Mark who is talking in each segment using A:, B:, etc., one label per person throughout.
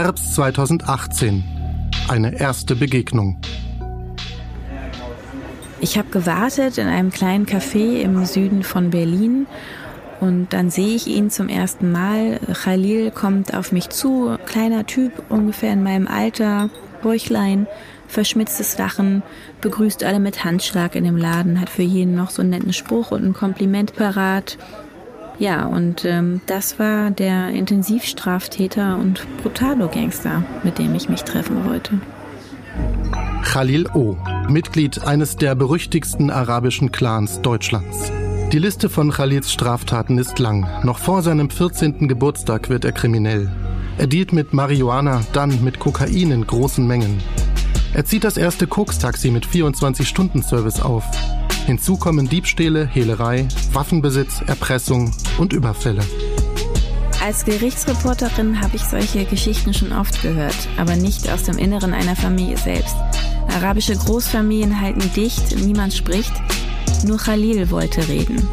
A: Herbst 2018. Eine erste Begegnung.
B: Ich habe gewartet in einem kleinen Café im Süden von Berlin und dann sehe ich ihn zum ersten Mal. Khalil kommt auf mich zu, kleiner Typ, ungefähr in meinem Alter, Bäuchlein, verschmitztes Lachen, begrüßt alle mit Handschlag in dem Laden, hat für jeden noch so einen netten Spruch und ein Kompliment parat. Ja, und ähm, das war der Intensivstraftäter und Brutalo-Gangster, mit dem ich mich treffen wollte.
A: Khalil O., Mitglied eines der berüchtigsten arabischen Clans Deutschlands. Die Liste von Khalils Straftaten ist lang. Noch vor seinem 14. Geburtstag wird er kriminell. Er dealt mit Marihuana, dann mit Kokain in großen Mengen. Er zieht das erste Koks-Taxi mit 24-Stunden-Service auf. Hinzu kommen Diebstähle, Hehlerei, Waffenbesitz, Erpressung und Überfälle.
B: Als Gerichtsreporterin habe ich solche Geschichten schon oft gehört, aber nicht aus dem Inneren einer Familie selbst. Arabische Großfamilien halten dicht, niemand spricht. Nur Khalil wollte reden.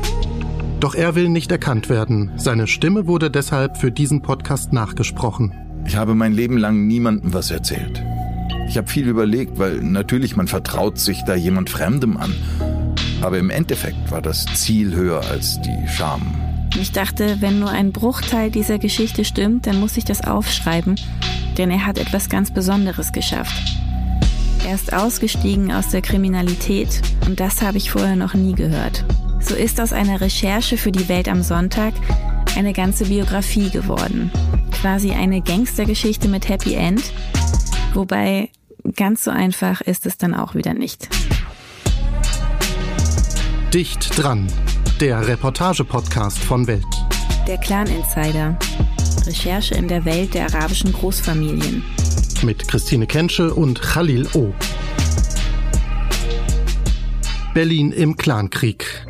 A: Doch er will nicht erkannt werden. Seine Stimme wurde deshalb für diesen Podcast nachgesprochen.
C: Ich habe mein Leben lang niemandem was erzählt. Ich habe viel überlegt, weil natürlich man vertraut sich da jemand Fremdem an. Aber im Endeffekt war das Ziel höher als die Scham.
B: Ich dachte, wenn nur ein Bruchteil dieser Geschichte stimmt, dann muss ich das aufschreiben, denn er hat etwas ganz Besonderes geschafft. Er ist ausgestiegen aus der Kriminalität und das habe ich vorher noch nie gehört. So ist aus einer Recherche für die Welt am Sonntag eine ganze Biografie geworden. Quasi eine Gangstergeschichte mit Happy End, wobei ganz so einfach ist es dann auch wieder nicht.
A: Dicht dran, der Reportage-Podcast von Welt.
B: Der Clan Insider. Recherche in der Welt der arabischen Großfamilien.
A: Mit Christine Kensche und Khalil O. Berlin im Clankrieg.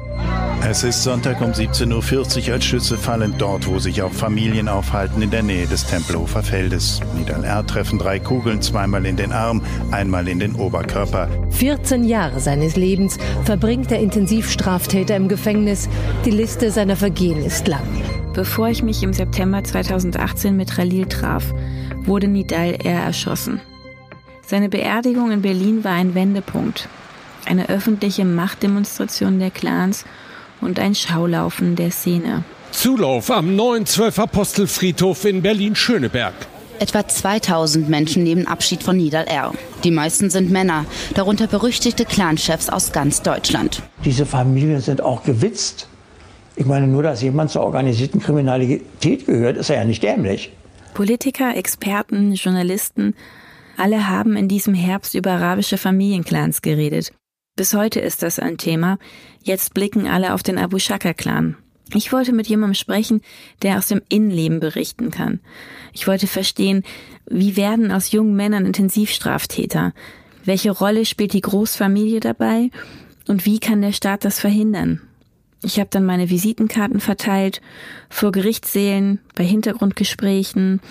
D: Es ist Sonntag um 17.40 Uhr, als Schüsse fallen dort, wo sich auch Familien aufhalten, in der Nähe des Tempelhofer Feldes. Nidal R. treffen drei Kugeln, zweimal in den Arm, einmal in den Oberkörper.
E: 14 Jahre seines Lebens verbringt der Intensivstraftäter im Gefängnis. Die Liste seiner Vergehen ist lang.
B: Bevor ich mich im September 2018 mit Khalil traf, wurde Nidal R. erschossen. Seine Beerdigung in Berlin war ein Wendepunkt. Eine öffentliche Machtdemonstration der Clans und ein Schaulaufen der Szene.
F: Zulauf am neuen Zwölf-Apostel-Friedhof in Berlin-Schöneberg.
G: Etwa 2000 Menschen nehmen Abschied von Nidal R. Die meisten sind Männer, darunter berüchtigte Clanchefs aus ganz Deutschland.
H: Diese Familien sind auch gewitzt. Ich meine, nur dass jemand zur organisierten Kriminalität gehört, ist er ja nicht dämlich.
B: Politiker, Experten, Journalisten, alle haben in diesem Herbst über arabische Familienclans geredet. Bis heute ist das ein Thema. Jetzt blicken alle auf den Abu Shaka-Clan. Ich wollte mit jemandem sprechen, der aus dem Innenleben berichten kann. Ich wollte verstehen, wie werden aus jungen Männern Intensivstraftäter? Welche Rolle spielt die Großfamilie dabei? Und wie kann der Staat das verhindern? Ich habe dann meine Visitenkarten verteilt, vor Gerichtssälen, bei Hintergrundgesprächen,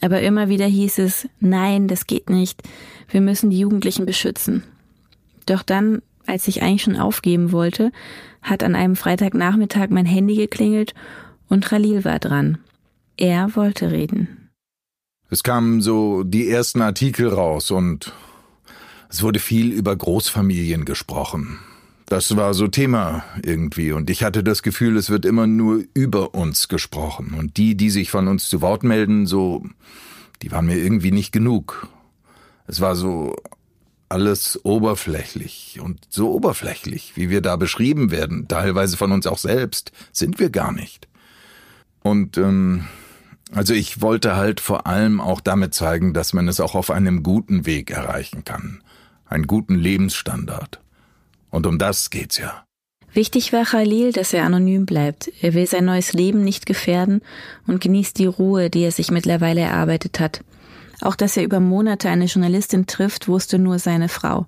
B: aber immer wieder hieß es, nein, das geht nicht, wir müssen die Jugendlichen beschützen. Doch dann, als ich eigentlich schon aufgeben wollte, hat an einem Freitagnachmittag mein Handy geklingelt und Khalil war dran. Er wollte reden.
C: Es kamen so die ersten Artikel raus und es wurde viel über Großfamilien gesprochen. Das war so Thema irgendwie und ich hatte das Gefühl, es wird immer nur über uns gesprochen und die, die sich von uns zu Wort melden, so, die waren mir irgendwie nicht genug. Es war so, alles oberflächlich und so oberflächlich, wie wir da beschrieben werden, teilweise von uns auch selbst, sind wir gar nicht. Und ähm, also ich wollte halt vor allem auch damit zeigen, dass man es auch auf einem guten Weg erreichen kann, einen guten Lebensstandard. Und um das geht's ja.
B: Wichtig war Khalil, dass er anonym bleibt. Er will sein neues Leben nicht gefährden und genießt die Ruhe, die er sich mittlerweile erarbeitet hat. Auch dass er über Monate eine Journalistin trifft, wusste nur seine Frau.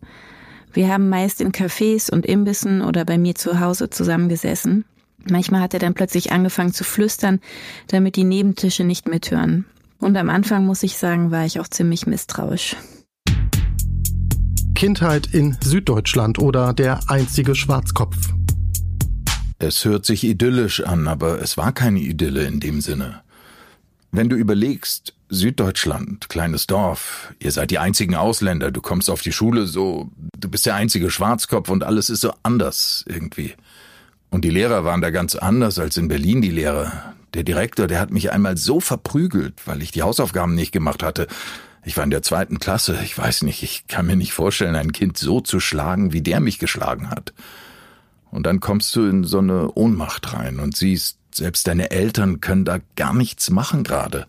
B: Wir haben meist in Cafés und Imbissen oder bei mir zu Hause zusammengesessen. Manchmal hat er dann plötzlich angefangen zu flüstern, damit die Nebentische nicht mithören. Und am Anfang, muss ich sagen, war ich auch ziemlich misstrauisch.
A: Kindheit in Süddeutschland oder der einzige Schwarzkopf.
C: Es hört sich idyllisch an, aber es war keine Idylle in dem Sinne. Wenn du überlegst, Süddeutschland, kleines Dorf. Ihr seid die einzigen Ausländer. Du kommst auf die Schule so, du bist der einzige Schwarzkopf und alles ist so anders irgendwie. Und die Lehrer waren da ganz anders als in Berlin die Lehrer. Der Direktor, der hat mich einmal so verprügelt, weil ich die Hausaufgaben nicht gemacht hatte. Ich war in der zweiten Klasse. Ich weiß nicht, ich kann mir nicht vorstellen, ein Kind so zu schlagen, wie der mich geschlagen hat. Und dann kommst du in so eine Ohnmacht rein und siehst, selbst deine Eltern können da gar nichts machen gerade,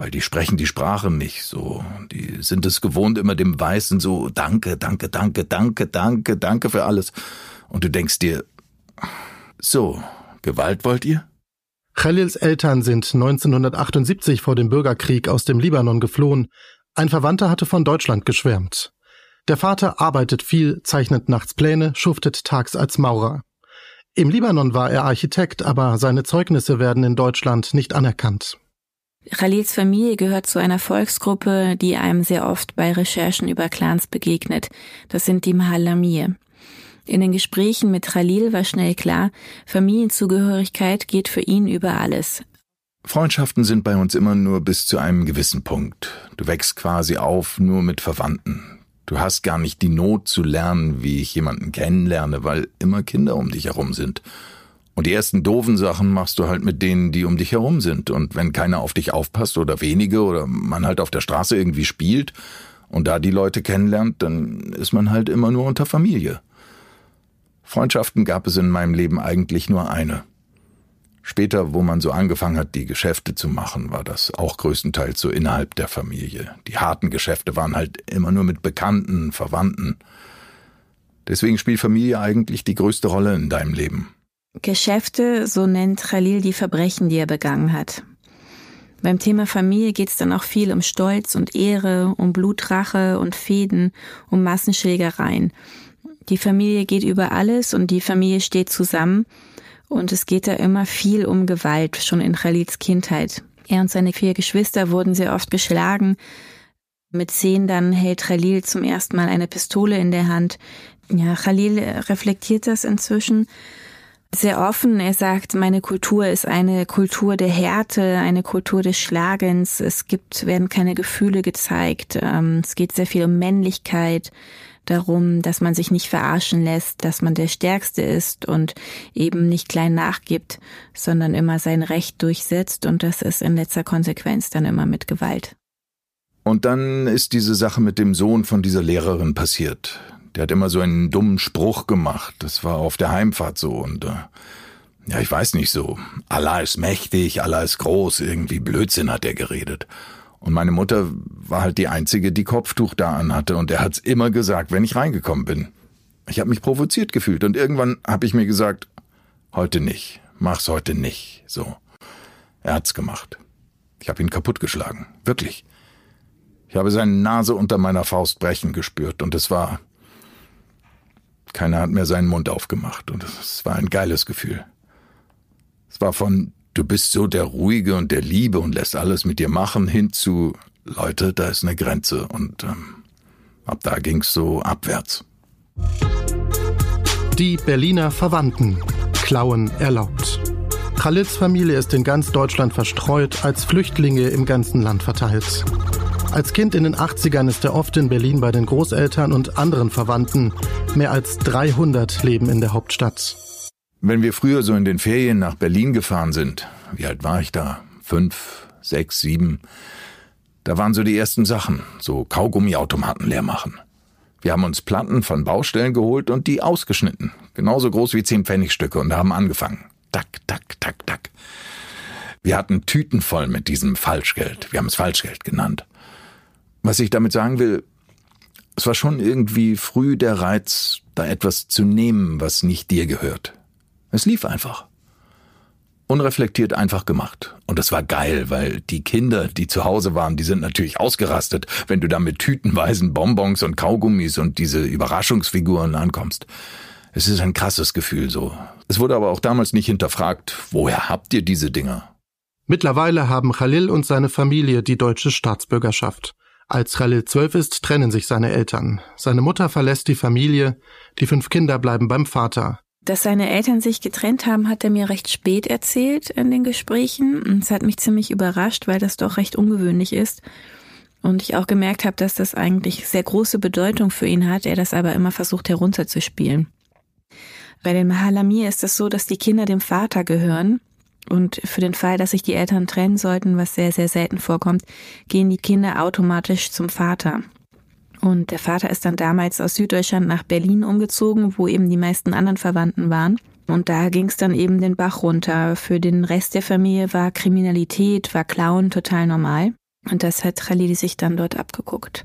C: weil die sprechen die Sprache nicht so. Die sind es gewohnt, immer dem Weißen so Danke, danke, danke, danke, danke, danke für alles. Und du denkst dir, so, Gewalt wollt ihr?
A: Khalils Eltern sind 1978 vor dem Bürgerkrieg aus dem Libanon geflohen. Ein Verwandter hatte von Deutschland geschwärmt. Der Vater arbeitet viel, zeichnet nachts Pläne, schuftet tags als Maurer. Im Libanon war er Architekt, aber seine Zeugnisse werden in Deutschland nicht anerkannt.
B: Khalils Familie gehört zu einer Volksgruppe, die einem sehr oft bei Recherchen über Clans begegnet. Das sind die Mahalamir. In den Gesprächen mit Khalil war schnell klar, Familienzugehörigkeit geht für ihn über alles.
C: Freundschaften sind bei uns immer nur bis zu einem gewissen Punkt. Du wächst quasi auf nur mit Verwandten. Du hast gar nicht die Not zu lernen, wie ich jemanden kennenlerne, weil immer Kinder um dich herum sind. Und die ersten doofen Sachen machst du halt mit denen, die um dich herum sind. Und wenn keiner auf dich aufpasst oder wenige oder man halt auf der Straße irgendwie spielt und da die Leute kennenlernt, dann ist man halt immer nur unter Familie. Freundschaften gab es in meinem Leben eigentlich nur eine. Später, wo man so angefangen hat, die Geschäfte zu machen, war das auch größtenteils so innerhalb der Familie. Die harten Geschäfte waren halt immer nur mit Bekannten, Verwandten. Deswegen spielt Familie eigentlich die größte Rolle in deinem Leben.
B: Geschäfte, so nennt Khalil die Verbrechen, die er begangen hat. Beim Thema Familie geht es dann auch viel um Stolz und Ehre, um Blutrache und Fäden, um Massenschlägereien. Die Familie geht über alles und die Familie steht zusammen. Und es geht da immer viel um Gewalt, schon in Khalils Kindheit. Er und seine vier Geschwister wurden sehr oft geschlagen. Mit zehn dann hält Khalil zum ersten Mal eine Pistole in der Hand. Ja, Khalil reflektiert das inzwischen sehr offen. Er sagt, meine Kultur ist eine Kultur der Härte, eine Kultur des Schlagens. Es gibt, werden keine Gefühle gezeigt. Ähm, es geht sehr viel um Männlichkeit darum, dass man sich nicht verarschen lässt, dass man der Stärkste ist und eben nicht klein nachgibt, sondern immer sein Recht durchsetzt und das ist in letzter Konsequenz dann immer mit Gewalt.
C: Und dann ist diese Sache mit dem Sohn von dieser Lehrerin passiert. Der hat immer so einen dummen Spruch gemacht. Das war auf der Heimfahrt so und äh, ja, ich weiß nicht so. Allah ist mächtig, Allah ist groß, irgendwie Blödsinn hat er geredet. Und meine Mutter war halt die einzige, die Kopftuch da anhatte und er hat's immer gesagt, wenn ich reingekommen bin. Ich habe mich provoziert gefühlt und irgendwann habe ich mir gesagt, heute nicht, mach's heute nicht. So. Er hat's gemacht. Ich habe ihn kaputtgeschlagen, wirklich. Ich habe seine Nase unter meiner Faust brechen gespürt und es war keiner hat mehr seinen Mund aufgemacht und es war ein geiles Gefühl. Es war von du bist so der Ruhige und der Liebe und lässt alles mit dir machen, hin zu, Leute, da ist eine Grenze und ähm, ab da ging's so abwärts.
A: Die Berliner Verwandten. Klauen erlaubt. Khalils Familie ist in ganz Deutschland verstreut, als Flüchtlinge im ganzen Land verteilt. Als Kind in den 80ern ist er oft in Berlin bei den Großeltern und anderen Verwandten. Mehr als 300 leben in der Hauptstadt.
C: Wenn wir früher so in den Ferien nach Berlin gefahren sind, wie alt war ich da? Fünf, sechs, sieben. Da waren so die ersten Sachen, so Kaugummiautomaten leer machen. Wir haben uns Platten von Baustellen geholt und die ausgeschnitten. Genauso groß wie zehn Pfennigstücke und haben angefangen. Tack, tack, tack, tack. Wir hatten Tüten voll mit diesem Falschgeld. Wir haben es Falschgeld genannt. Was ich damit sagen will, es war schon irgendwie früh der Reiz, da etwas zu nehmen, was nicht dir gehört. Es lief einfach. Unreflektiert einfach gemacht. Und es war geil, weil die Kinder, die zu Hause waren, die sind natürlich ausgerastet, wenn du da mit tütenweisen Bonbons und Kaugummis und diese Überraschungsfiguren ankommst. Es ist ein krasses Gefühl so. Es wurde aber auch damals nicht hinterfragt, woher habt ihr diese Dinger?
A: Mittlerweile haben Khalil und seine Familie die deutsche Staatsbürgerschaft. Als Khalil zwölf ist, trennen sich seine Eltern. Seine Mutter verlässt die Familie, die fünf Kinder bleiben beim Vater.
B: Dass seine Eltern sich getrennt haben, hat er mir recht spät erzählt in den Gesprächen. Und es hat mich ziemlich überrascht, weil das doch recht ungewöhnlich ist. Und ich auch gemerkt habe, dass das eigentlich sehr große Bedeutung für ihn hat, er das aber immer versucht herunterzuspielen. Bei den Mahalamir ist es so, dass die Kinder dem Vater gehören. Und für den Fall, dass sich die Eltern trennen sollten, was sehr, sehr selten vorkommt, gehen die Kinder automatisch zum Vater. Und der Vater ist dann damals aus Süddeutschland nach Berlin umgezogen, wo eben die meisten anderen Verwandten waren. Und da ging es dann eben den Bach runter. Für den Rest der Familie war Kriminalität, war Klauen total normal. Und das hat Khalili sich dann dort abgeguckt.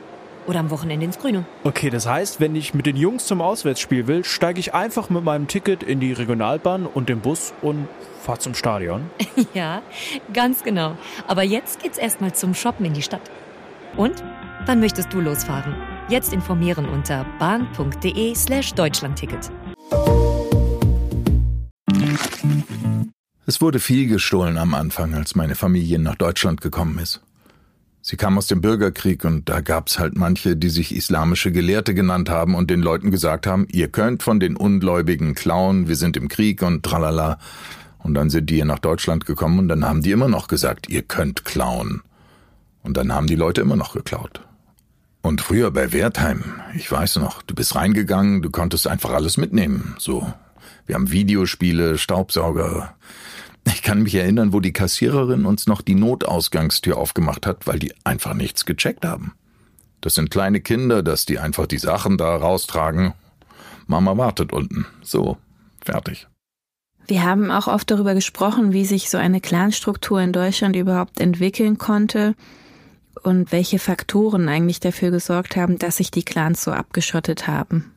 I: Oder am Wochenende ins Grüne.
J: Okay, das heißt, wenn ich mit den Jungs zum Auswärtsspiel will, steige ich einfach mit meinem Ticket in die Regionalbahn und den Bus und fahre zum Stadion.
I: ja, ganz genau. Aber jetzt geht's erstmal zum Shoppen in die Stadt. Und? Wann möchtest du losfahren? Jetzt informieren unter bahn.de slash Deutschlandticket.
C: Es wurde viel gestohlen am Anfang, als meine Familie nach Deutschland gekommen ist. Sie kam aus dem Bürgerkrieg und da gab's halt manche, die sich islamische Gelehrte genannt haben und den Leuten gesagt haben, ihr könnt von den Ungläubigen klauen, wir sind im Krieg und tralala. Und dann sind die hier nach Deutschland gekommen und dann haben die immer noch gesagt, ihr könnt klauen. Und dann haben die Leute immer noch geklaut. Und früher bei Wertheim, ich weiß noch, du bist reingegangen, du konntest einfach alles mitnehmen. So, wir haben Videospiele, Staubsauger. Ich kann mich erinnern, wo die Kassiererin uns noch die Notausgangstür aufgemacht hat, weil die einfach nichts gecheckt haben. Das sind kleine Kinder, dass die einfach die Sachen da raustragen. Mama wartet unten. So, fertig.
B: Wir haben auch oft darüber gesprochen, wie sich so eine Clanstruktur in Deutschland überhaupt entwickeln konnte und welche Faktoren eigentlich dafür gesorgt haben, dass sich die Clans so abgeschottet haben.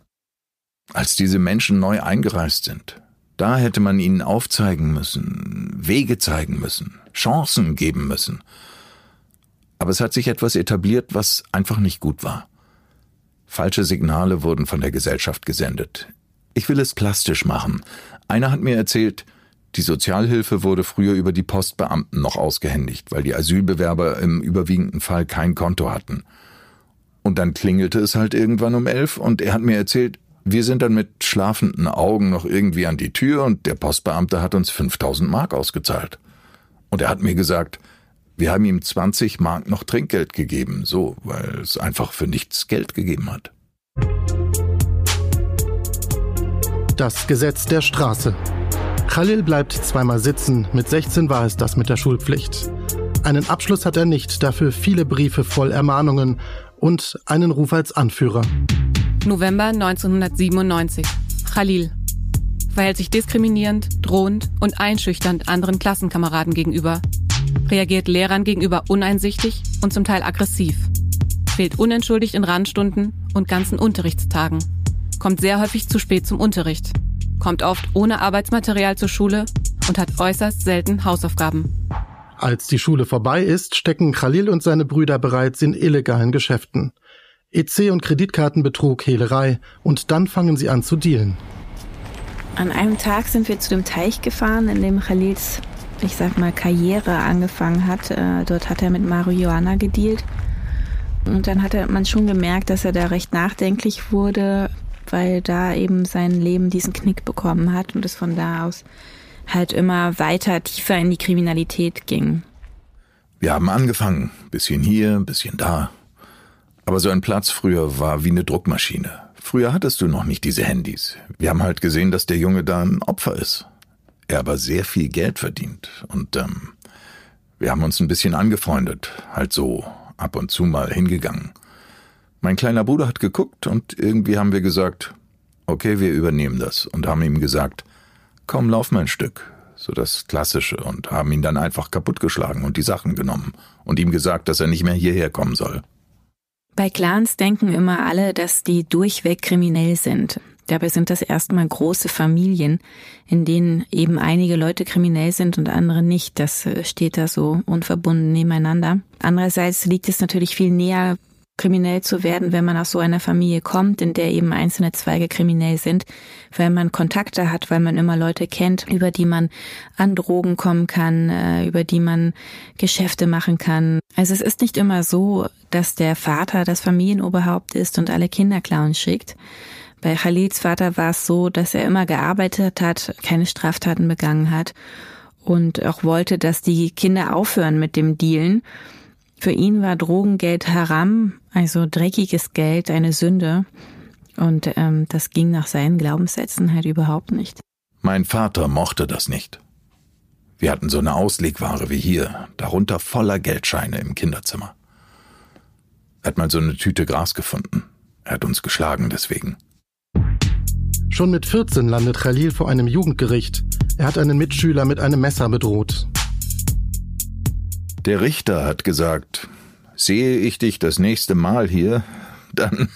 C: Als diese Menschen neu eingereist sind, da hätte man ihnen aufzeigen müssen, Wege zeigen müssen, Chancen geben müssen. Aber es hat sich etwas etabliert, was einfach nicht gut war. Falsche Signale wurden von der Gesellschaft gesendet. Ich will es plastisch machen. Einer hat mir erzählt, die Sozialhilfe wurde früher über die Postbeamten noch ausgehändigt, weil die Asylbewerber im überwiegenden Fall kein Konto hatten. Und dann klingelte es halt irgendwann um elf und er hat mir erzählt, wir sind dann mit schlafenden Augen noch irgendwie an die Tür und der Postbeamte hat uns 5000 Mark ausgezahlt. Und er hat mir gesagt, wir haben ihm 20 Mark noch Trinkgeld gegeben, so, weil es einfach für nichts Geld gegeben hat.
A: Das Gesetz der Straße. Khalil bleibt zweimal sitzen. Mit 16 war es das mit der Schulpflicht. Einen Abschluss hat er nicht, dafür viele Briefe voll Ermahnungen und einen Ruf als Anführer.
K: November 1997. Khalil verhält sich diskriminierend, drohend und einschüchternd anderen Klassenkameraden gegenüber, reagiert Lehrern gegenüber uneinsichtig und zum Teil aggressiv, fehlt unentschuldigt in Randstunden und ganzen Unterrichtstagen, kommt sehr häufig zu spät zum Unterricht, kommt oft ohne Arbeitsmaterial zur Schule und hat äußerst selten Hausaufgaben.
A: Als die Schule vorbei ist, stecken Khalil und seine Brüder bereits in illegalen Geschäften. EC- und Kreditkartenbetrug, Hehlerei und dann fangen sie an zu dealen.
B: An einem Tag sind wir zu dem Teich gefahren, in dem Khalils, ich sag mal, Karriere angefangen hat. Äh, dort hat er mit Marihuana gedealt. Und dann hat man schon gemerkt, dass er da recht nachdenklich wurde, weil da eben sein Leben diesen Knick bekommen hat und es von da aus halt immer weiter tiefer in die Kriminalität ging.
C: Wir haben angefangen, bisschen hier, bisschen da. Aber so ein Platz früher war wie eine Druckmaschine. Früher hattest du noch nicht diese Handys. Wir haben halt gesehen, dass der Junge da ein Opfer ist. Er aber sehr viel Geld verdient. Und ähm, wir haben uns ein bisschen angefreundet, halt so ab und zu mal hingegangen. Mein kleiner Bruder hat geguckt und irgendwie haben wir gesagt, okay, wir übernehmen das und haben ihm gesagt, komm, lauf mal ein Stück, so das Klassische und haben ihn dann einfach kaputtgeschlagen und die Sachen genommen und ihm gesagt, dass er nicht mehr hierher kommen soll.
B: Bei Clans denken immer alle, dass die durchweg kriminell sind. Dabei sind das erstmal große Familien, in denen eben einige Leute kriminell sind und andere nicht. Das äh, steht da so unverbunden nebeneinander. Andererseits liegt es natürlich viel näher, kriminell zu werden, wenn man aus so einer Familie kommt, in der eben einzelne Zweige kriminell sind, weil man Kontakte hat, weil man immer Leute kennt, über die man an Drogen kommen kann, äh, über die man Geschäfte machen kann. Also es ist nicht immer so, dass der Vater das Familienoberhaupt ist und alle Kinder klauen schickt. Bei Khalils Vater war es so, dass er immer gearbeitet hat, keine Straftaten begangen hat und auch wollte, dass die Kinder aufhören mit dem Dealen. Für ihn war Drogengeld haram, also dreckiges Geld, eine Sünde. Und ähm, das ging nach seinen Glaubenssätzen halt überhaupt nicht.
C: Mein Vater mochte das nicht. Wir hatten so eine Auslegware wie hier, darunter voller Geldscheine im Kinderzimmer. Er hat mal so eine Tüte Gras gefunden. Er hat uns geschlagen deswegen.
A: Schon mit 14 landet Khalil vor einem Jugendgericht. Er hat einen Mitschüler mit einem Messer bedroht.
C: Der Richter hat gesagt, sehe ich dich das nächste Mal hier, dann...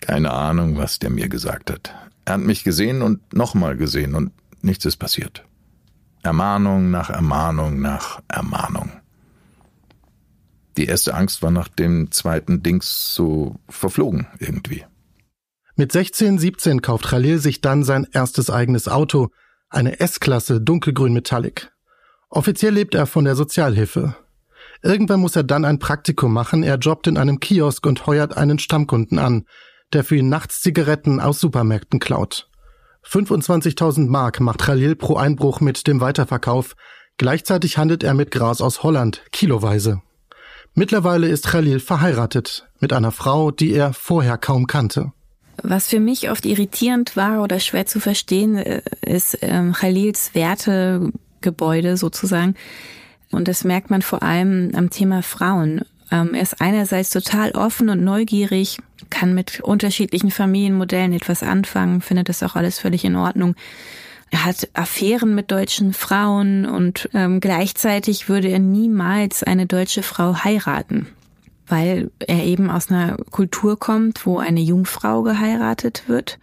C: Keine Ahnung, was der mir gesagt hat. Er hat mich gesehen und nochmal gesehen und nichts ist passiert. Ermahnung nach Ermahnung nach Ermahnung. Die erste Angst war nach dem zweiten Dings so verflogen irgendwie.
A: Mit 16, 17 kauft Khalil sich dann sein erstes eigenes Auto, eine S-Klasse dunkelgrün Metallic. Offiziell lebt er von der Sozialhilfe. Irgendwann muss er dann ein Praktikum machen, er jobbt in einem Kiosk und heuert einen Stammkunden an, der für ihn nachts Zigaretten aus Supermärkten klaut. 25.000 Mark macht Khalil pro Einbruch mit dem Weiterverkauf, gleichzeitig handelt er mit Gras aus Holland, kiloweise. Mittlerweile ist Khalil verheiratet mit einer Frau, die er vorher kaum kannte.
B: Was für mich oft irritierend war oder schwer zu verstehen, äh, ist ähm, Khalils Wertegebäude sozusagen. Und das merkt man vor allem am Thema Frauen. Ähm, er ist einerseits total offen und neugierig, kann mit unterschiedlichen Familienmodellen etwas anfangen, findet das auch alles völlig in Ordnung. Er hat Affären mit deutschen Frauen und ähm, gleichzeitig würde er niemals eine deutsche Frau heiraten weil er eben aus einer Kultur kommt, wo eine Jungfrau geheiratet wird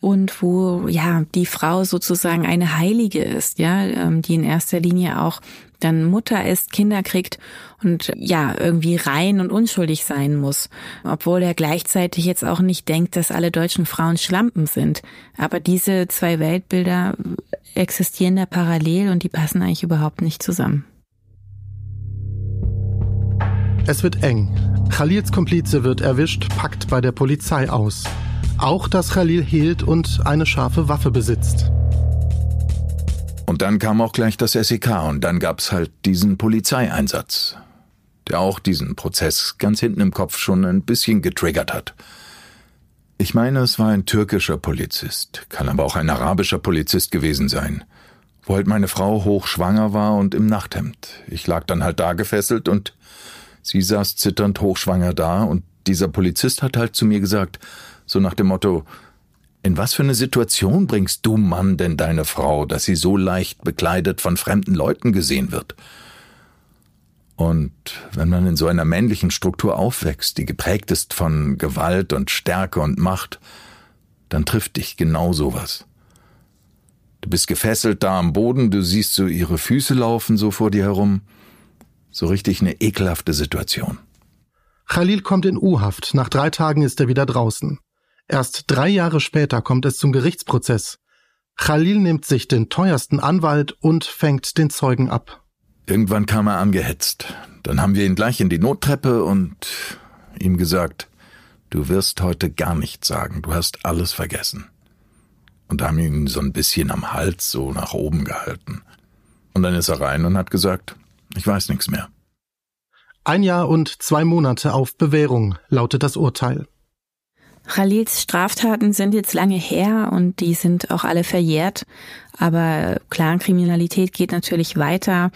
B: und wo ja die Frau sozusagen eine Heilige ist, ja, ähm, die in erster Linie auch dann Mutter ist, Kinder kriegt und ja, irgendwie rein und unschuldig sein muss. Obwohl er gleichzeitig jetzt auch nicht denkt, dass alle deutschen Frauen Schlampen sind. Aber diese zwei Weltbilder existieren da parallel und die passen eigentlich überhaupt nicht zusammen.
A: Es wird eng. Khalils Komplize wird erwischt, packt bei der Polizei aus. Auch, dass Khalil hielt und eine scharfe Waffe besitzt.
C: Und dann kam auch gleich das SEK und dann gab's halt diesen Polizeieinsatz, der auch diesen Prozess ganz hinten im Kopf schon ein bisschen getriggert hat. Ich meine, es war ein türkischer Polizist, kann aber auch ein arabischer Polizist gewesen sein, wo halt meine Frau hochschwanger war und im Nachthemd. Ich lag dann halt da gefesselt und Sie saß zitternd hochschwanger da und dieser Polizist hat halt zu mir gesagt, so nach dem Motto, in was für eine Situation bringst du, Mann, denn deine Frau, dass sie so leicht bekleidet von fremden Leuten gesehen wird? Und wenn man in so einer männlichen Struktur aufwächst, die geprägt ist von Gewalt und Stärke und Macht, dann trifft dich genau sowas. Du bist gefesselt da am Boden, du siehst so ihre Füße laufen so vor dir herum, so richtig eine ekelhafte Situation.
A: Khalil kommt in U-Haft. Nach drei Tagen ist er wieder draußen. Erst drei Jahre später kommt es zum Gerichtsprozess. Khalil nimmt sich den teuersten Anwalt und fängt den Zeugen ab.
C: Irgendwann kam er angehetzt. Dann haben wir ihn gleich in die Nottreppe und ihm gesagt, du wirst heute gar nichts sagen, du hast alles vergessen. Und haben ihn so ein bisschen am Hals so nach oben gehalten. Und dann ist er rein und hat gesagt, ich weiß nichts mehr.
A: Ein Jahr und zwei Monate auf Bewährung lautet das Urteil.
B: Khalils Straftaten sind jetzt lange her und die sind auch alle verjährt. Aber Clankriminalität geht natürlich weiter.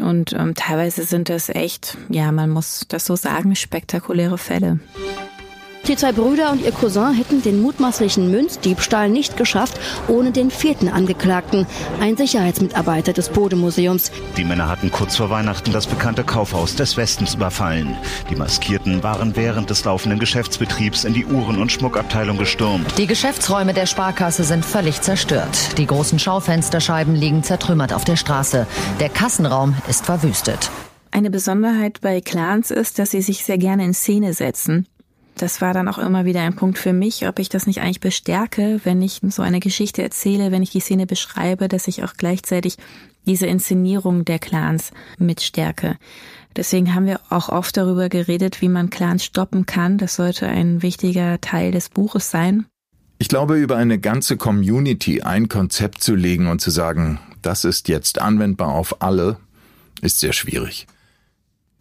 B: Und ähm, teilweise sind das echt, ja, man muss das so sagen, spektakuläre Fälle.
L: Die zwei Brüder und ihr Cousin hätten den mutmaßlichen Münzdiebstahl nicht geschafft, ohne den vierten Angeklagten, ein Sicherheitsmitarbeiter des Bodemuseums.
M: Die Männer hatten kurz vor Weihnachten das bekannte Kaufhaus des Westens überfallen. Die Maskierten waren während des laufenden Geschäftsbetriebs in die Uhren- und Schmuckabteilung gestürmt.
N: Die Geschäftsräume der Sparkasse sind völlig zerstört. Die großen Schaufensterscheiben liegen zertrümmert auf der Straße. Der Kassenraum ist verwüstet.
B: Eine Besonderheit bei Clans ist, dass sie sich sehr gerne in Szene setzen das war dann auch immer wieder ein Punkt für mich, ob ich das nicht eigentlich bestärke, wenn ich so eine Geschichte erzähle, wenn ich die Szene beschreibe, dass ich auch gleichzeitig diese Inszenierung der Clans mitstärke. Deswegen haben wir auch oft darüber geredet, wie man Clans stoppen kann. Das sollte ein wichtiger Teil des Buches sein.
C: Ich glaube, über eine ganze Community ein Konzept zu legen und zu sagen, das ist jetzt anwendbar auf alle, ist sehr schwierig.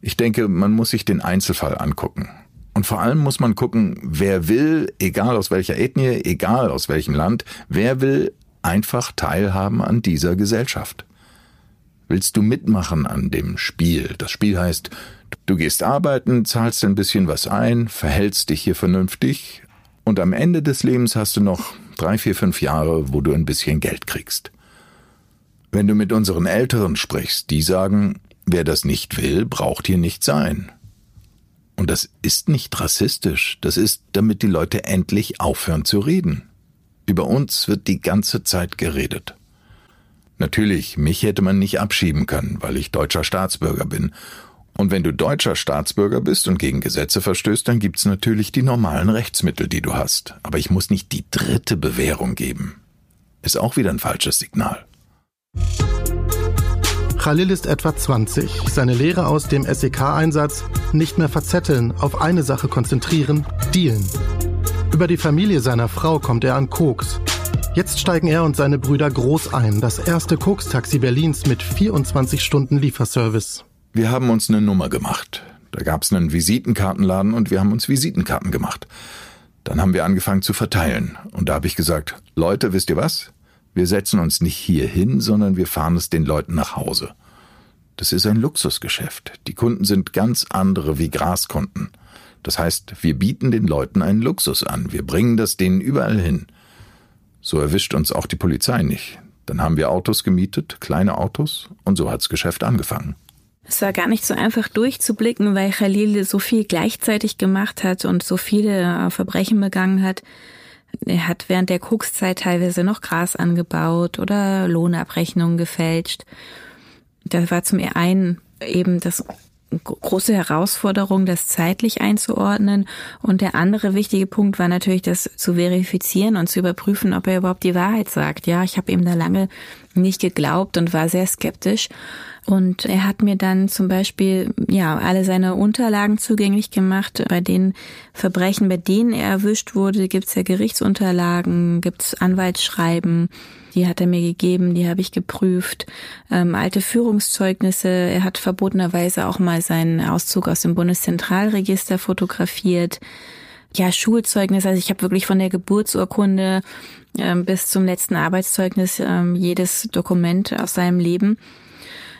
C: Ich denke, man muss sich den Einzelfall angucken. Und vor allem muss man gucken, wer will, egal aus welcher Ethnie, egal aus welchem Land, wer will einfach teilhaben an dieser Gesellschaft. Willst du mitmachen an dem Spiel? Das Spiel heißt, du gehst arbeiten, zahlst ein bisschen was ein, verhältst dich hier vernünftig und am Ende des Lebens hast du noch drei, vier, fünf Jahre, wo du ein bisschen Geld kriegst. Wenn du mit unseren Älteren sprichst, die sagen, wer das nicht will, braucht hier nicht sein. Und das ist nicht rassistisch, das ist, damit die Leute endlich aufhören zu reden. Über uns wird die ganze Zeit geredet. Natürlich, mich hätte man nicht abschieben können, weil ich deutscher Staatsbürger bin. Und wenn du deutscher Staatsbürger bist und gegen Gesetze verstößt, dann gibt's natürlich die normalen Rechtsmittel, die du hast. Aber ich muss nicht die dritte Bewährung geben. Ist auch wieder ein falsches Signal.
A: Khalil ist etwa 20. Seine Lehre aus dem SEK-Einsatz nicht mehr verzetteln, auf eine Sache konzentrieren, dealen. Über die Familie seiner Frau kommt er an Koks. Jetzt steigen er und seine Brüder groß ein, das erste Koks-Taxi Berlins mit 24 Stunden Lieferservice.
C: Wir haben uns eine Nummer gemacht. Da gab's einen Visitenkartenladen und wir haben uns Visitenkarten gemacht. Dann haben wir angefangen zu verteilen. Und da habe ich gesagt, Leute, wisst ihr was? Wir setzen uns nicht hier hin, sondern wir fahren es den Leuten nach Hause. Das ist ein Luxusgeschäft. Die Kunden sind ganz andere wie Graskunden. Das heißt, wir bieten den Leuten einen Luxus an. Wir bringen das denen überall hin. So erwischt uns auch die Polizei nicht. Dann haben wir Autos gemietet, kleine Autos, und so hat's Geschäft angefangen.
B: Es war gar nicht so einfach durchzublicken, weil Khalil so viel gleichzeitig gemacht hat und so viele Verbrechen begangen hat. Er hat während der Kokszeit teilweise noch Gras angebaut oder Lohnabrechnungen gefälscht. Da war zum einen eben das große Herausforderung, das zeitlich einzuordnen. Und der andere wichtige Punkt war natürlich, das zu verifizieren und zu überprüfen, ob er überhaupt die Wahrheit sagt. Ja, ich habe ihm da lange nicht geglaubt und war sehr skeptisch. Und er hat mir dann zum Beispiel ja alle seine Unterlagen zugänglich gemacht. Bei den Verbrechen, bei denen er erwischt wurde, gibt's ja Gerichtsunterlagen, gibt's Anwaltsschreiben. Die hat er mir gegeben, die habe ich geprüft. Ähm, alte Führungszeugnisse. Er hat verbotenerweise auch mal seinen Auszug aus dem Bundeszentralregister fotografiert. Ja, Schulzeugnis. Also ich habe wirklich von der Geburtsurkunde ähm, bis zum letzten Arbeitszeugnis ähm, jedes Dokument aus seinem Leben.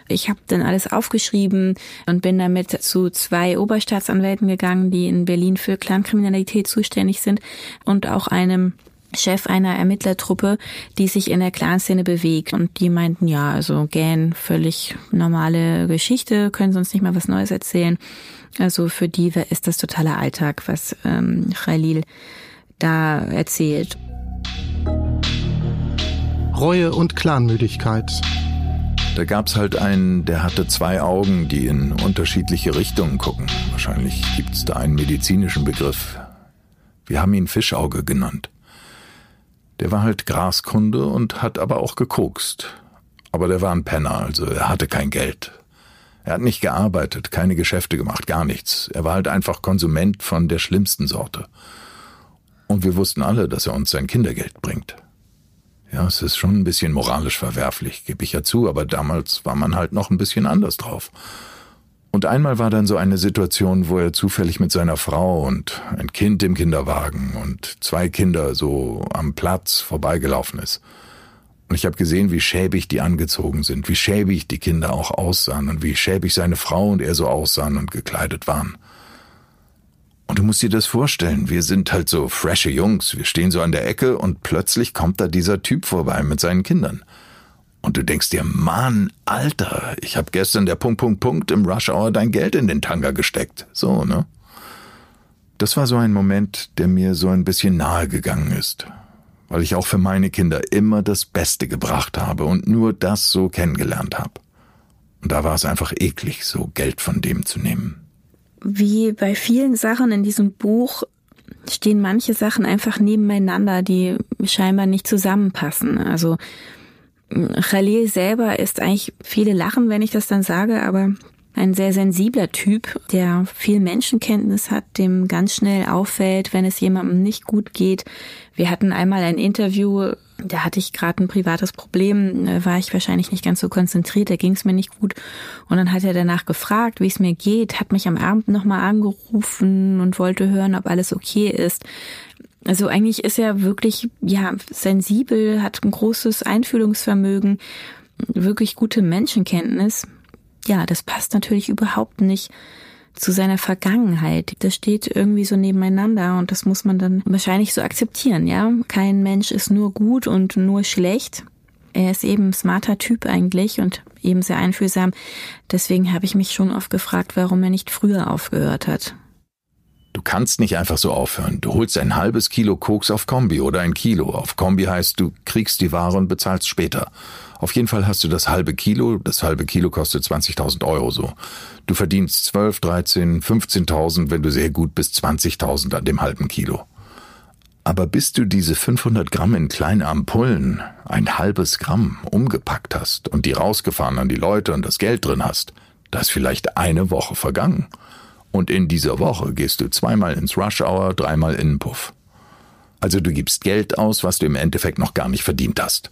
B: Ich habe dann alles aufgeschrieben und bin damit zu zwei Oberstaatsanwälten gegangen, die in Berlin für Clankriminalität zuständig sind und auch einem Chef einer Ermittlertruppe, die sich in der Clanszene bewegt. Und die meinten, ja, also Gan, völlig normale Geschichte, können sie uns nicht mal was Neues erzählen. Also für die ist das totaler Alltag, was ähm, Khalil da erzählt.
A: Reue und Clanmüdigkeit.
C: Da gab's halt einen, der hatte zwei Augen, die in unterschiedliche Richtungen gucken. Wahrscheinlich gibt's da einen medizinischen Begriff. Wir haben ihn Fischauge genannt. Der war halt Graskunde und hat aber auch gekokst. Aber der war ein Penner, also er hatte kein Geld. Er hat nicht gearbeitet, keine Geschäfte gemacht, gar nichts. Er war halt einfach Konsument von der schlimmsten Sorte. Und wir wussten alle, dass er uns sein Kindergeld bringt. Ja, es ist schon ein bisschen moralisch verwerflich, gebe ich ja zu, aber damals war man halt noch ein bisschen anders drauf. Und einmal war dann so eine Situation, wo er zufällig mit seiner Frau und ein Kind im Kinderwagen und zwei Kinder so am Platz vorbeigelaufen ist. Und ich habe gesehen, wie schäbig die angezogen sind, wie schäbig die Kinder auch aussahen und wie schäbig seine Frau und er so aussahen und gekleidet waren. Und du musst dir das vorstellen, wir sind halt so frische Jungs, wir stehen so an der Ecke und plötzlich kommt da dieser Typ vorbei mit seinen Kindern. Und du denkst dir, Mann, Alter, ich hab gestern der Punkt, Punkt, Punkt im Rush Hour dein Geld in den Tanga gesteckt. So, ne? Das war so ein Moment, der mir so ein bisschen nahe gegangen ist, weil ich auch für meine Kinder immer das Beste gebracht habe und nur das so kennengelernt habe. Und da war es einfach eklig, so Geld von dem zu nehmen.
B: Wie bei vielen Sachen in diesem Buch stehen manche Sachen einfach nebeneinander, die scheinbar nicht zusammenpassen. Also Khalil selber ist eigentlich, viele lachen, wenn ich das dann sage, aber ein sehr sensibler Typ, der viel Menschenkenntnis hat, dem ganz schnell auffällt, wenn es jemandem nicht gut geht. Wir hatten einmal ein Interview, da hatte ich gerade ein privates Problem, war ich wahrscheinlich nicht ganz so konzentriert, da ging es mir nicht gut. Und dann hat er danach gefragt, wie es mir geht, hat mich am Abend nochmal angerufen und wollte hören, ob alles okay ist. Also eigentlich ist er wirklich, ja, sensibel, hat ein großes Einfühlungsvermögen, wirklich gute Menschenkenntnis ja, das passt natürlich überhaupt nicht zu seiner Vergangenheit. Das steht irgendwie so nebeneinander und das muss man dann wahrscheinlich so akzeptieren, ja. Kein Mensch ist nur gut und nur schlecht. Er ist eben ein smarter Typ eigentlich und eben sehr einfühlsam. Deswegen habe ich mich schon oft gefragt, warum er nicht früher aufgehört hat.
C: Du kannst nicht einfach so aufhören. Du holst ein halbes Kilo Koks auf Kombi oder ein Kilo. Auf Kombi heißt, du kriegst die Ware und bezahlst später. Auf jeden Fall hast du das halbe Kilo. Das halbe Kilo kostet 20.000 Euro so. Du verdienst 12, 13, 15.000, wenn du sehr gut bist, 20.000 an dem halben Kilo. Aber bis du diese 500 Gramm in kleine Ampullen, ein halbes Gramm, umgepackt hast und die rausgefahren an die Leute und das Geld drin hast, da ist vielleicht eine Woche vergangen. Und in dieser Woche gehst du zweimal ins Rush Hour, dreimal in den Puff. Also du gibst Geld aus, was du im Endeffekt noch gar nicht verdient hast.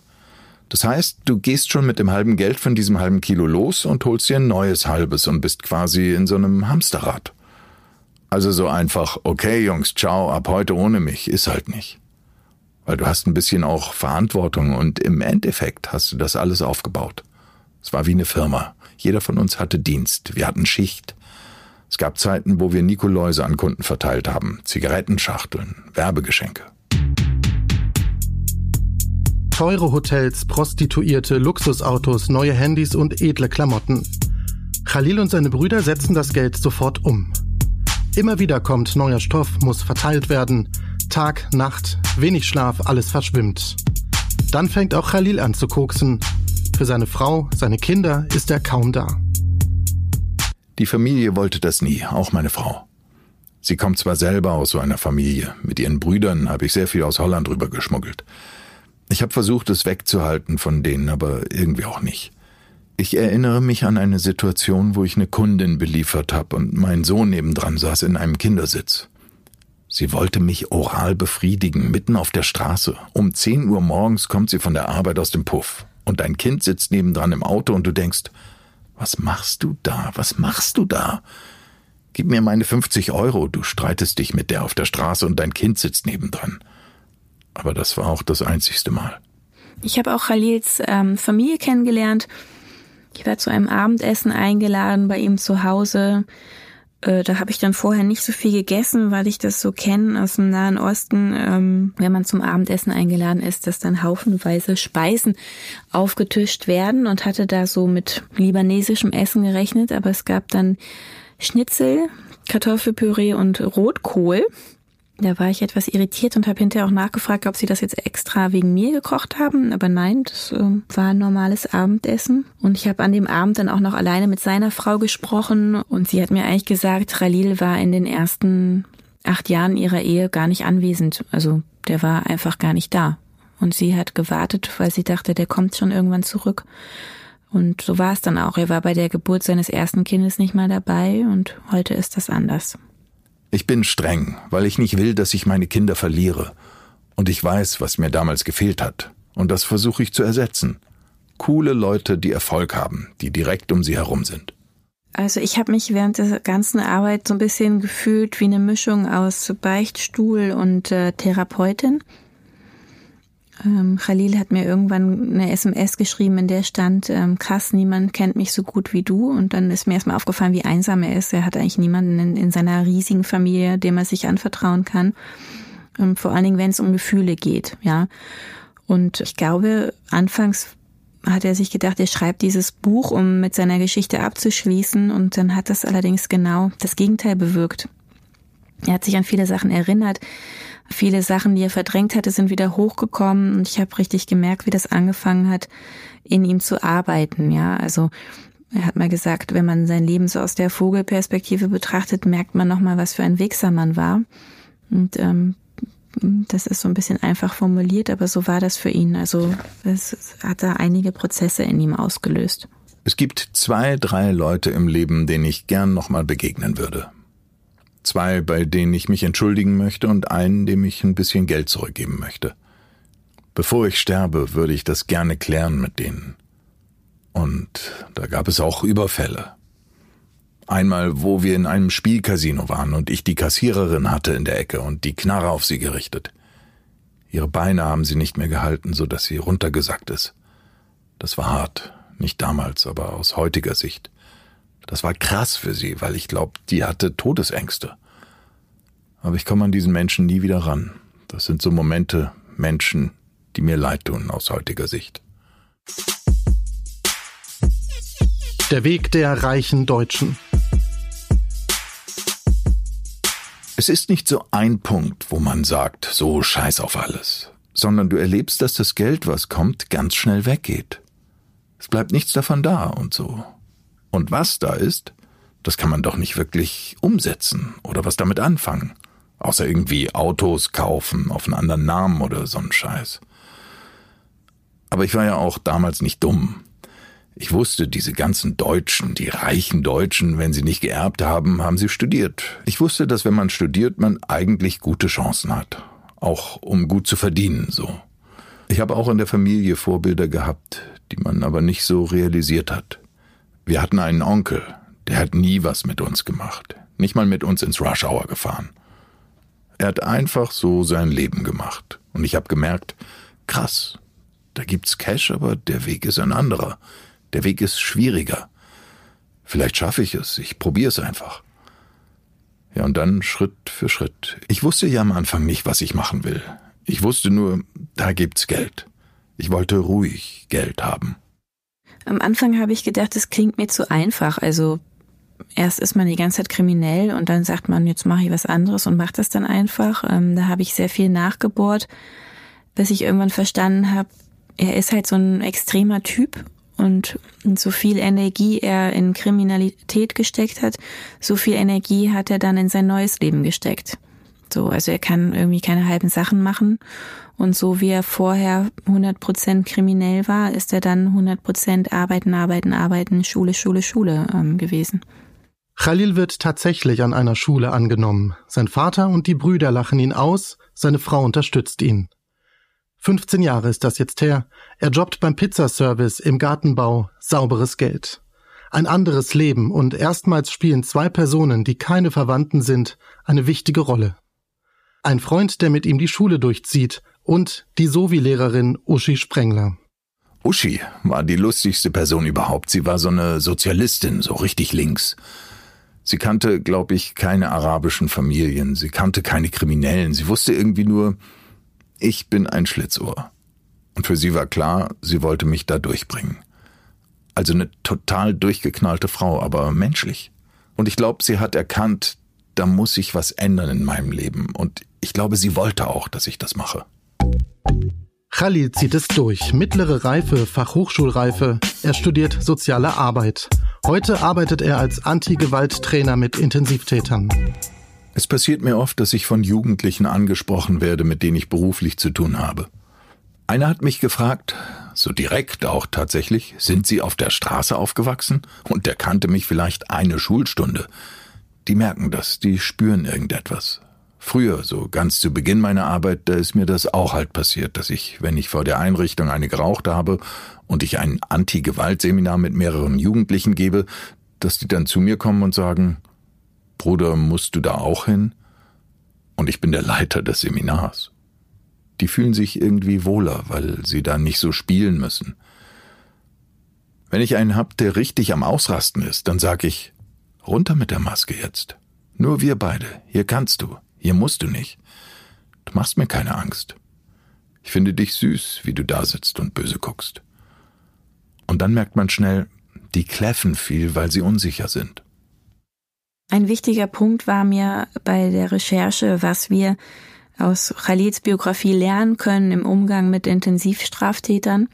C: Das heißt, du gehst schon mit dem halben Geld von diesem halben Kilo los und holst dir ein neues halbes und bist quasi in so einem Hamsterrad. Also so einfach, okay Jungs, ciao, ab heute ohne mich, ist halt nicht. Weil du hast ein bisschen auch Verantwortung und im Endeffekt hast du das alles aufgebaut. Es war wie eine Firma. Jeder von uns hatte Dienst. Wir hatten Schicht. Es gab Zeiten, wo wir Nikoläuse an Kunden verteilt haben, Zigarettenschachteln, Werbegeschenke.
A: Teure Hotels, Prostituierte, Luxusautos, neue Handys und edle Klamotten. Khalil und seine Brüder setzen das Geld sofort um. Immer wieder kommt neuer Stoff, muss verteilt werden. Tag, Nacht, wenig Schlaf, alles verschwimmt. Dann fängt auch Khalil an zu koksen. Für seine Frau, seine Kinder ist er kaum da.
C: Die Familie wollte das nie, auch meine Frau. Sie kommt zwar selber aus so einer Familie, mit ihren Brüdern habe ich sehr viel aus Holland rüber geschmuggelt. Ich habe versucht, es wegzuhalten von denen, aber irgendwie auch nicht. Ich erinnere mich an eine Situation, wo ich eine Kundin beliefert habe und mein Sohn nebendran saß in einem Kindersitz. Sie wollte mich oral befriedigen, mitten auf der Straße. Um 10 Uhr morgens kommt sie von der Arbeit aus dem Puff. Und dein Kind sitzt nebendran im Auto und du denkst, was machst du da? Was machst du da? Gib mir meine 50 Euro, du streitest dich mit der auf der Straße und dein Kind sitzt nebendran. Aber das war auch das einzigste Mal.
B: Ich habe auch Khalils ähm, Familie kennengelernt. Ich war zu einem Abendessen eingeladen bei ihm zu Hause. Äh, da habe ich dann vorher nicht so viel gegessen, weil ich das so kenne aus dem Nahen Osten. Ähm, wenn man zum Abendessen eingeladen ist, dass dann haufenweise Speisen aufgetischt werden und hatte da so mit libanesischem Essen gerechnet. Aber es gab dann Schnitzel, Kartoffelpüree und Rotkohl. Da war ich etwas irritiert und habe hinterher auch nachgefragt, ob sie das jetzt extra wegen mir gekocht haben. Aber nein, das äh, war ein normales Abendessen. Und ich habe an dem Abend dann auch noch alleine mit seiner Frau gesprochen. Und sie hat mir eigentlich gesagt, Khalil war in den ersten acht Jahren ihrer Ehe gar nicht anwesend. Also der war einfach gar nicht da. Und sie hat gewartet, weil sie dachte, der kommt schon irgendwann zurück. Und so war es dann auch. Er war bei der Geburt seines ersten Kindes nicht mal dabei und heute ist das anders.
C: Ich bin streng, weil ich nicht will, dass ich meine Kinder verliere. Und ich weiß, was mir damals gefehlt hat. Und das versuche ich zu ersetzen. Coole Leute, die Erfolg haben, die direkt um sie herum sind.
B: Also ich habe mich während der ganzen Arbeit so ein bisschen gefühlt wie eine Mischung aus Beichtstuhl und äh, Therapeutin. Ähm, Khalil hat mir irgendwann eine SMS geschrieben, in der stand, ähm, krass, niemand kennt mich so gut wie du. Und dann ist mir erstmal aufgefallen, wie einsam er ist. Er hat eigentlich niemanden in, in seiner riesigen Familie, dem er sich anvertrauen kann. Ähm, vor allen Dingen, wenn es um Gefühle geht, ja. Und ich glaube, anfangs hat er sich gedacht, er schreibt dieses Buch, um mit seiner Geschichte abzuschließen. Und dann hat das allerdings genau das Gegenteil bewirkt. Er hat sich an viele Sachen erinnert. Viele Sachen, die er verdrängt hatte, sind wieder hochgekommen. Und ich habe richtig gemerkt, wie das angefangen hat, in ihm zu arbeiten. Ja, also er hat mal gesagt, wenn man sein Leben so aus der Vogelperspektive betrachtet, merkt man nochmal, was für ein Wichser man war. Und ähm, das ist so ein bisschen einfach formuliert, aber so war das für ihn. Also es hat da einige Prozesse in ihm ausgelöst.
C: Es gibt zwei, drei Leute im Leben, denen ich gern nochmal begegnen würde. Zwei, bei denen ich mich entschuldigen möchte und einen, dem ich ein bisschen Geld zurückgeben möchte. Bevor ich sterbe, würde ich das gerne klären mit denen. Und da gab es auch Überfälle. Einmal, wo wir in einem Spielcasino waren und ich die Kassiererin hatte in der Ecke und die Knarre auf sie gerichtet. Ihre Beine haben sie nicht mehr gehalten, so dass sie runtergesackt ist. Das war hart, nicht damals, aber aus heutiger Sicht. Das war krass für sie, weil ich glaube, die hatte Todesängste. Aber ich komme an diesen Menschen nie wieder ran. Das sind so Momente, Menschen, die mir leid tun aus heutiger Sicht.
A: Der Weg der reichen Deutschen.
C: Es ist nicht so ein Punkt, wo man sagt, so scheiß auf alles, sondern du erlebst, dass das Geld, was kommt, ganz schnell weggeht. Es bleibt nichts davon da und so. Und was da ist, das kann man doch nicht wirklich umsetzen oder was damit anfangen. Außer irgendwie Autos kaufen auf einen anderen Namen oder so'n Scheiß. Aber ich war ja auch damals nicht dumm. Ich wusste, diese ganzen Deutschen, die reichen Deutschen, wenn sie nicht geerbt haben, haben sie studiert. Ich wusste, dass wenn man studiert, man eigentlich gute Chancen hat. Auch um gut zu verdienen, so. Ich habe auch in der Familie Vorbilder gehabt, die man aber nicht so realisiert hat. Wir hatten einen Onkel, der hat nie was mit uns gemacht. Nicht mal mit uns ins Rush Hour gefahren. Er hat einfach so sein Leben gemacht. Und ich habe gemerkt, krass, da gibt's Cash, aber der Weg ist ein anderer. Der Weg ist schwieriger. Vielleicht schaffe ich es, ich probiere es einfach. Ja, und dann Schritt für Schritt. Ich wusste ja am Anfang nicht, was ich machen will. Ich wusste nur, da gibt's Geld. Ich wollte ruhig Geld haben.
B: Am Anfang habe ich gedacht, es klingt mir zu einfach. Also erst ist man die ganze Zeit kriminell und dann sagt man, jetzt mache ich was anderes und macht das dann einfach. Ähm, da habe ich sehr viel nachgebohrt, bis ich irgendwann verstanden habe, er ist halt so ein extremer Typ und so viel Energie er in Kriminalität gesteckt hat, so viel Energie hat er dann in sein neues Leben gesteckt. So, also er kann irgendwie keine halben Sachen machen. Und so wie er vorher 100% kriminell war, ist er dann 100% arbeiten, arbeiten, arbeiten, Schule, Schule, Schule ähm, gewesen.
A: Khalil wird tatsächlich an einer Schule angenommen. Sein Vater und die Brüder lachen ihn aus, seine Frau unterstützt ihn. 15 Jahre ist das jetzt her. Er jobbt beim Pizzaservice im Gartenbau, sauberes Geld. Ein anderes Leben und erstmals spielen zwei Personen, die keine Verwandten sind, eine wichtige Rolle. Ein Freund, der mit ihm die Schule durchzieht und die Sovi-Lehrerin Uschi Sprengler.
C: Uschi war die lustigste Person überhaupt. Sie war so eine Sozialistin, so richtig links. Sie kannte, glaube ich, keine arabischen Familien. Sie kannte keine Kriminellen. Sie wusste irgendwie nur, ich bin ein Schlitzohr. Und für sie war klar, sie wollte mich da durchbringen. Also eine total durchgeknallte Frau, aber menschlich. Und ich glaube, sie hat erkannt, da muss sich was ändern in meinem Leben. Und ich glaube, sie wollte auch, dass ich das mache.
A: Khalil zieht es durch. Mittlere Reife, Fachhochschulreife. Er studiert soziale Arbeit. Heute arbeitet er als Anti-Gewalt-Trainer mit Intensivtätern.
C: Es passiert mir oft, dass ich von Jugendlichen angesprochen werde, mit denen ich beruflich zu tun habe. Einer hat mich gefragt, so direkt auch tatsächlich, sind Sie auf der Straße aufgewachsen? Und der kannte mich vielleicht eine Schulstunde. Die merken das, die spüren irgendetwas. Früher, so ganz zu Beginn meiner Arbeit, da ist mir das auch halt passiert, dass ich, wenn ich vor der Einrichtung eine geraucht habe und ich ein Anti-Gewalt-Seminar mit mehreren Jugendlichen gebe, dass die dann zu mir kommen und sagen, Bruder, musst du da auch hin? Und ich bin der Leiter des Seminars. Die fühlen sich irgendwie wohler, weil sie da nicht so spielen müssen. Wenn ich einen hab, der richtig am Ausrasten ist, dann sag ich, runter mit der Maske jetzt. Nur wir beide. Hier kannst du. Hier musst du nicht. Du machst mir keine Angst. Ich finde dich süß, wie du da sitzt und böse guckst. Und dann merkt man schnell, die kläffen viel, weil sie unsicher sind.
B: Ein wichtiger Punkt war mir bei der Recherche, was wir aus Khalils Biografie lernen können im Umgang mit Intensivstraftätern.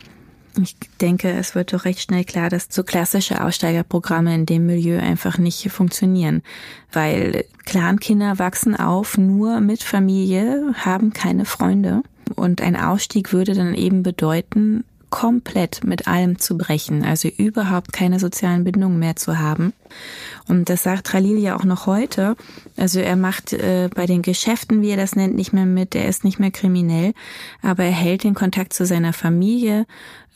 B: Ich denke, es wird doch recht schnell klar, dass so klassische Aussteigerprogramme in dem Milieu einfach nicht funktionieren, weil Clankinder wachsen auf nur mit Familie, haben keine Freunde und ein Ausstieg würde dann eben bedeuten, komplett mit allem zu brechen, also überhaupt keine sozialen Bindungen mehr zu haben. Und das sagt Khalil ja auch noch heute. Also er macht äh, bei den Geschäften, wie er das nennt, nicht mehr mit, er ist nicht mehr kriminell, aber er hält den Kontakt zu seiner Familie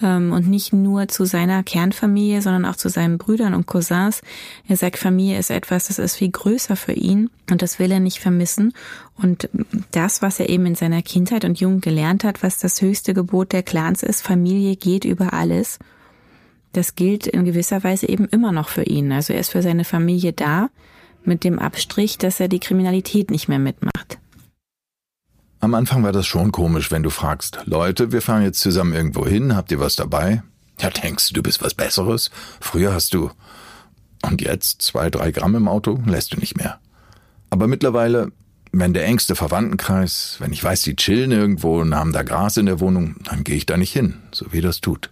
B: ähm, und nicht nur zu seiner Kernfamilie, sondern auch zu seinen Brüdern und Cousins. Er sagt, Familie ist etwas, das ist viel größer für ihn und das will er nicht vermissen. Und das, was er eben in seiner Kindheit und Jugend gelernt hat, was das höchste Gebot der Clans ist, Familie geht über alles das gilt in gewisser Weise eben immer noch für ihn. Also er ist für seine Familie da, mit dem Abstrich, dass er die Kriminalität nicht mehr mitmacht.
C: Am Anfang war das schon komisch, wenn du fragst, Leute, wir fahren jetzt zusammen irgendwo hin, habt ihr was dabei? Ja, denkst du, du bist was Besseres? Früher hast du. Und jetzt zwei, drei Gramm im Auto lässt du nicht mehr. Aber mittlerweile, wenn der engste Verwandtenkreis, wenn ich weiß, die chillen irgendwo und haben da Gras in der Wohnung, dann gehe ich da nicht hin, so wie das tut.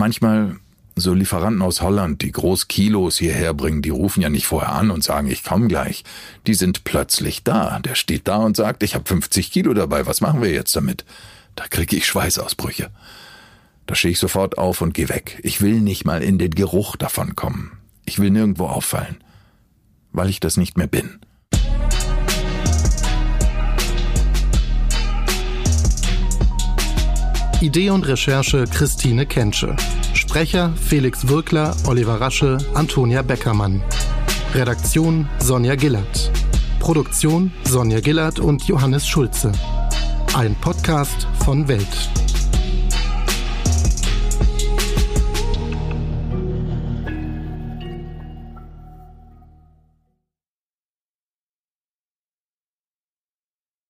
C: Manchmal so Lieferanten aus Holland, die groß Kilos hierher bringen, die rufen ja nicht vorher an und sagen, ich komme gleich. Die sind plötzlich da. Der steht da und sagt, ich habe 50 Kilo dabei, was machen wir jetzt damit? Da kriege ich Schweißausbrüche. Da stehe ich sofort auf und gehe weg. Ich will nicht mal in den Geruch davon kommen. Ich will nirgendwo auffallen, weil ich das nicht mehr bin.
A: Idee und Recherche Christine Kensche. Sprecher Felix Wirkler, Oliver Rasche, Antonia Beckermann. Redaktion Sonja Gillert. Produktion Sonja Gillert und Johannes Schulze. Ein Podcast von Welt.